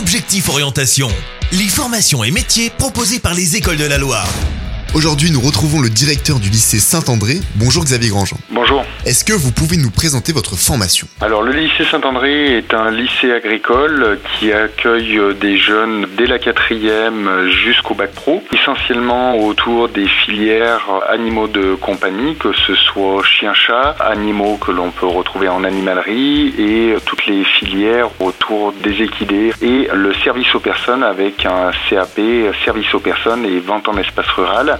Objectif Orientation, les formations et métiers proposés par les écoles de la Loire. Aujourd'hui, nous retrouvons le directeur du lycée Saint-André. Bonjour Xavier Grandjean. Bonjour. Est-ce que vous pouvez nous présenter votre formation? Alors le lycée Saint-André est un lycée agricole qui accueille des jeunes dès la quatrième jusqu'au bac pro, essentiellement autour des filières animaux de compagnie, que ce soit chien-chat, animaux que l'on peut retrouver en animalerie et toutes les filières autour des équidés et le service aux personnes avec un CAP, service aux personnes et vente en espace rural.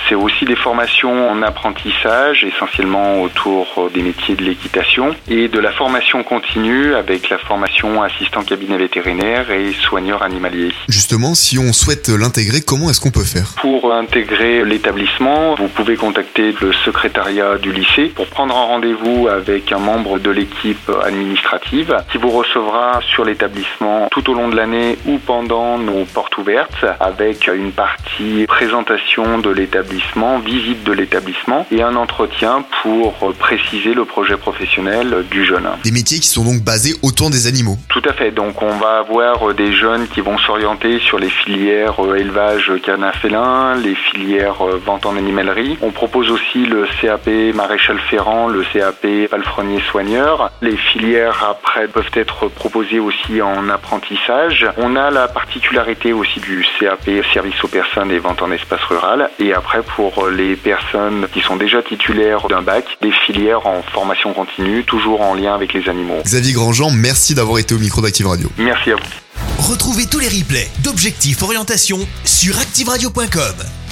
C'est aussi des formations en apprentissage, essentiellement autour des métiers de l'équitation, et de la formation continue avec la formation assistant cabinet vétérinaire et soigneur animalier. Justement, si on souhaite l'intégrer, comment est-ce qu'on peut faire? Pour intégrer l'établissement, vous pouvez contacter le secrétariat du lycée pour prendre un rendez-vous avec un membre de l'équipe administrative qui vous recevra sur l'établissement tout au long de l'année ou pendant nos portes ouvertes avec une partie présentation de l'établissement visite de l'établissement et un entretien pour préciser le projet professionnel du jeune. Des métiers qui sont donc basés autour des animaux. Tout à fait. Donc on va avoir des jeunes qui vont s'orienter sur les filières euh, élevage canin félin, les filières euh, vente en animalerie. On propose aussi le CAP maréchal ferrant, le CAP palefrenier soigneur. Les filières après peuvent être proposées aussi en apprentissage. On a la particularité aussi du CAP service aux personnes et vente en espace rural et après, pour les personnes qui sont déjà titulaires d'un bac, des filières en formation continue, toujours en lien avec les animaux. Xavier Grandjean, merci d'avoir été au micro d'Active Radio. Merci à vous. Retrouvez tous les replays d'Objectif Orientation sur ActiveRadio.com.